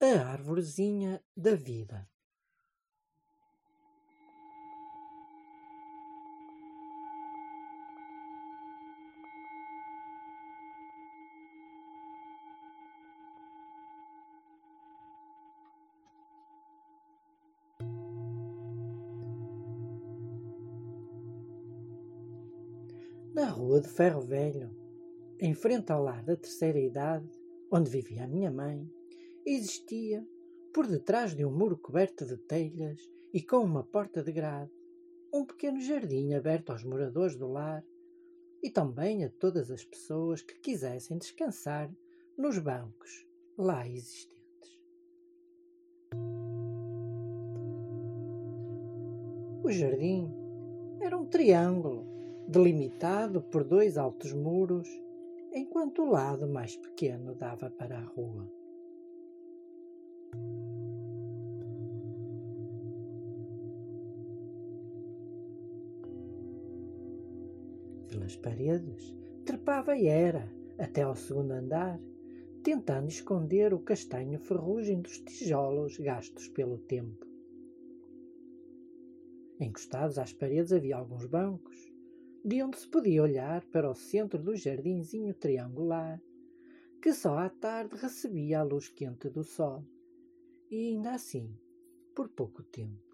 A árvorezinha da vida. Na rua de Ferro Velho, em frente ao lar da terceira idade, onde vivia a minha mãe, existia, por detrás de um muro coberto de telhas e com uma porta de grade, um pequeno jardim aberto aos moradores do lar e também a todas as pessoas que quisessem descansar nos bancos lá existentes. O jardim era um triângulo delimitado por dois altos muros, enquanto o lado mais pequeno dava para a rua. Pelas paredes, trepava e era, até ao segundo andar, tentando esconder o castanho ferrugem dos tijolos gastos pelo tempo. Encostados às paredes havia alguns bancos, de onde se podia olhar para o centro do jardinzinho triangular, que só à tarde recebia a luz quente do sol, e ainda assim, por pouco tempo.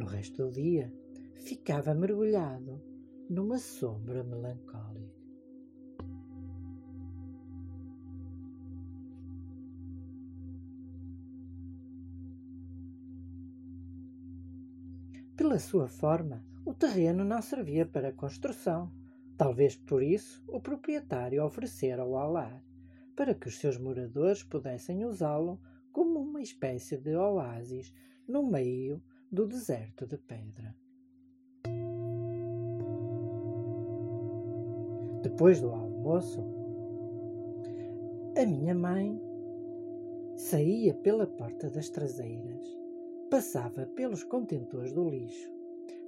No resto do dia, ficava mergulhado numa sombra melancólica. Pela sua forma, o terreno não servia para construção. Talvez por isso o proprietário oferecera-o ao lar, para que os seus moradores pudessem usá-lo como uma espécie de oásis no meio do deserto de pedra. Depois do almoço, a minha mãe saía pela porta das traseiras, passava pelos contentores do lixo,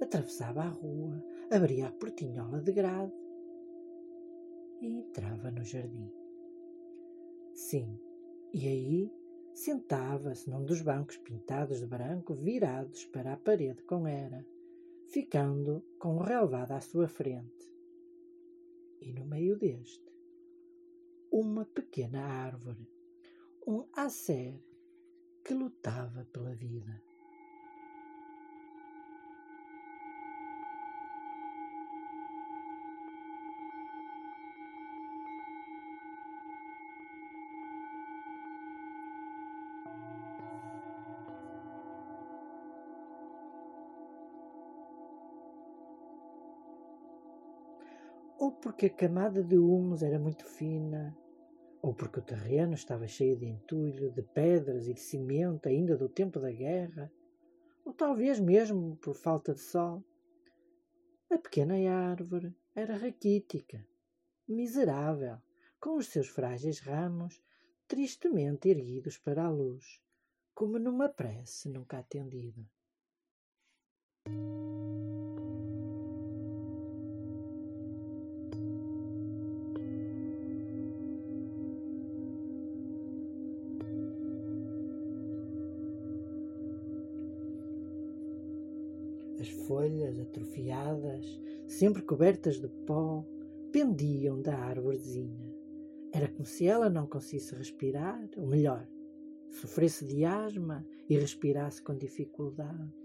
atravessava a rua, abria a portinhola de grade e entrava no jardim. Sim, e aí Sentava-se num dos bancos pintados de branco, virados para a parede com era, ficando com o relvado à sua frente. E no meio deste, uma pequena árvore, um acer que lutava pela vida. Ou porque a camada de humus era muito fina, ou porque o terreno estava cheio de entulho, de pedras e de cimento ainda do tempo da guerra, ou talvez mesmo por falta de sol. A pequena árvore era raquítica, miserável, com os seus frágeis ramos tristemente erguidos para a luz, como numa prece nunca atendida. As folhas atrofiadas, sempre cobertas de pó, pendiam da árvorezinha. Era como se ela não conseguisse respirar, ou melhor, sofresse de asma e respirasse com dificuldade.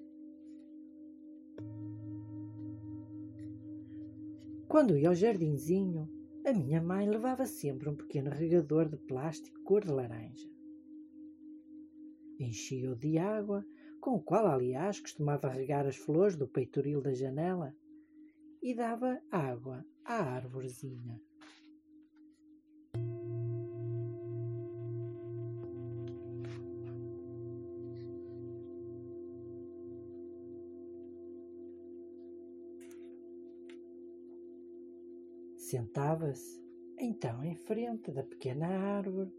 Quando ia ao jardinzinho, a minha mãe levava sempre um pequeno regador de plástico cor de laranja. Enchia-o de água com o qual, aliás, costumava regar as flores do peitoril da janela e dava água à árvorezinha. Sentava-se então em frente da pequena árvore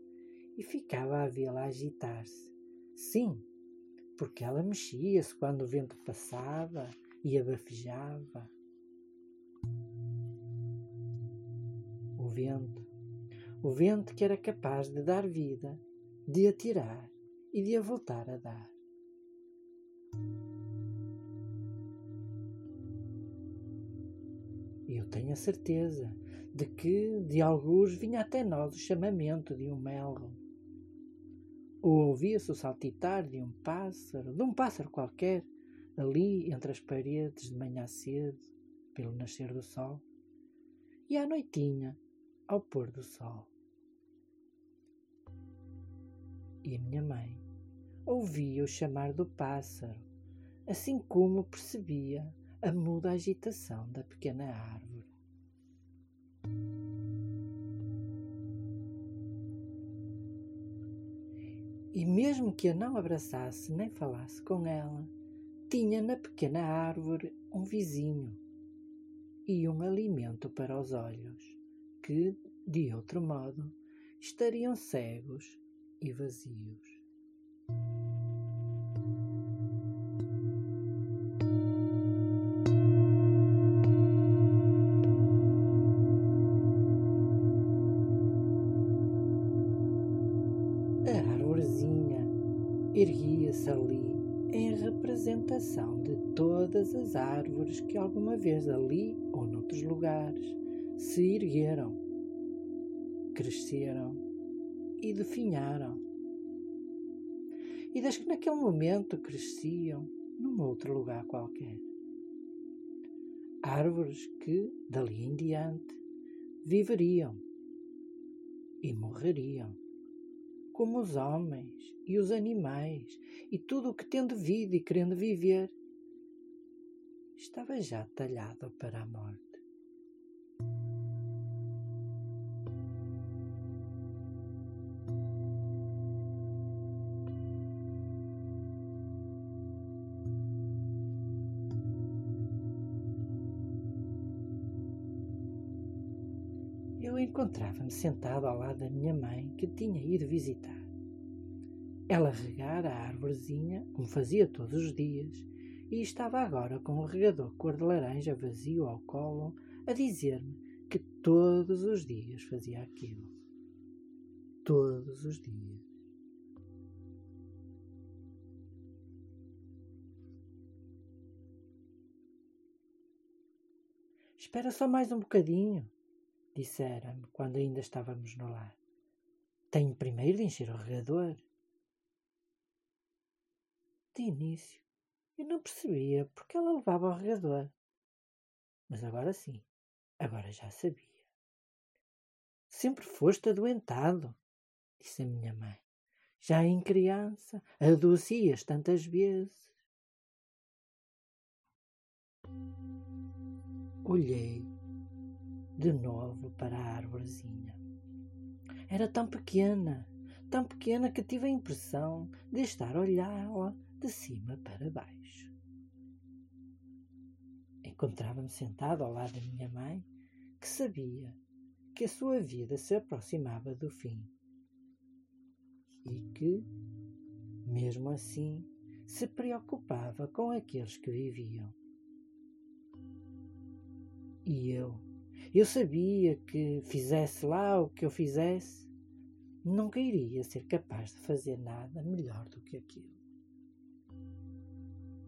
e ficava a vê-la agitar-se. Sim, porque ela mexia-se quando o vento passava e abafejava. O vento, o vento que era capaz de dar vida, de a tirar e de a voltar a dar. Eu tenho a certeza de que de alguns vinha até nós o chamamento de um melro. Ou ouvia-se o saltitar de um pássaro, de um pássaro qualquer, ali entre as paredes de manhã cedo, pelo nascer do sol, e à noitinha, ao pôr do sol. E a minha mãe ouvia o chamar do pássaro, assim como percebia a muda agitação da pequena árvore. E mesmo que a não abraçasse nem falasse com ela, tinha na pequena árvore um vizinho e um alimento para os olhos, que, de outro modo, estariam cegos e vazios. Representação de todas as árvores que alguma vez ali ou noutros lugares se ergueram, cresceram e definharam. E das que naquele momento cresciam num outro lugar qualquer. Árvores que, dali em diante, viveriam e morreriam como os homens e os animais e tudo o que tendo vida e querendo viver, estava já talhado para a morte. eu encontrava-me sentado ao lado da minha mãe, que tinha ido visitar. Ela regara a árvorezinha, como fazia todos os dias, e estava agora com o regador cor de laranja vazio ao colo, a dizer-me que todos os dias fazia aquilo. Todos os dias. Espera só mais um bocadinho, dissera-me quando ainda estávamos no lar. Tenho primeiro de encher o regador. De início, eu não percebia porque ela levava o regador. Mas agora sim, agora já sabia. Sempre foste adoentado, disse a minha mãe. Já em criança, adoecias tantas vezes. Olhei de novo para a árvorezinha. Era tão pequena, tão pequena que tive a impressão de estar a olhá-la de cima para baixo. Encontrava-me sentado ao lado da minha mãe, que sabia que a sua vida se aproximava do fim e que, mesmo assim, se preocupava com aqueles que viviam. E eu, eu sabia que, fizesse lá o que eu fizesse, nunca iria ser capaz de fazer nada melhor do que aquilo.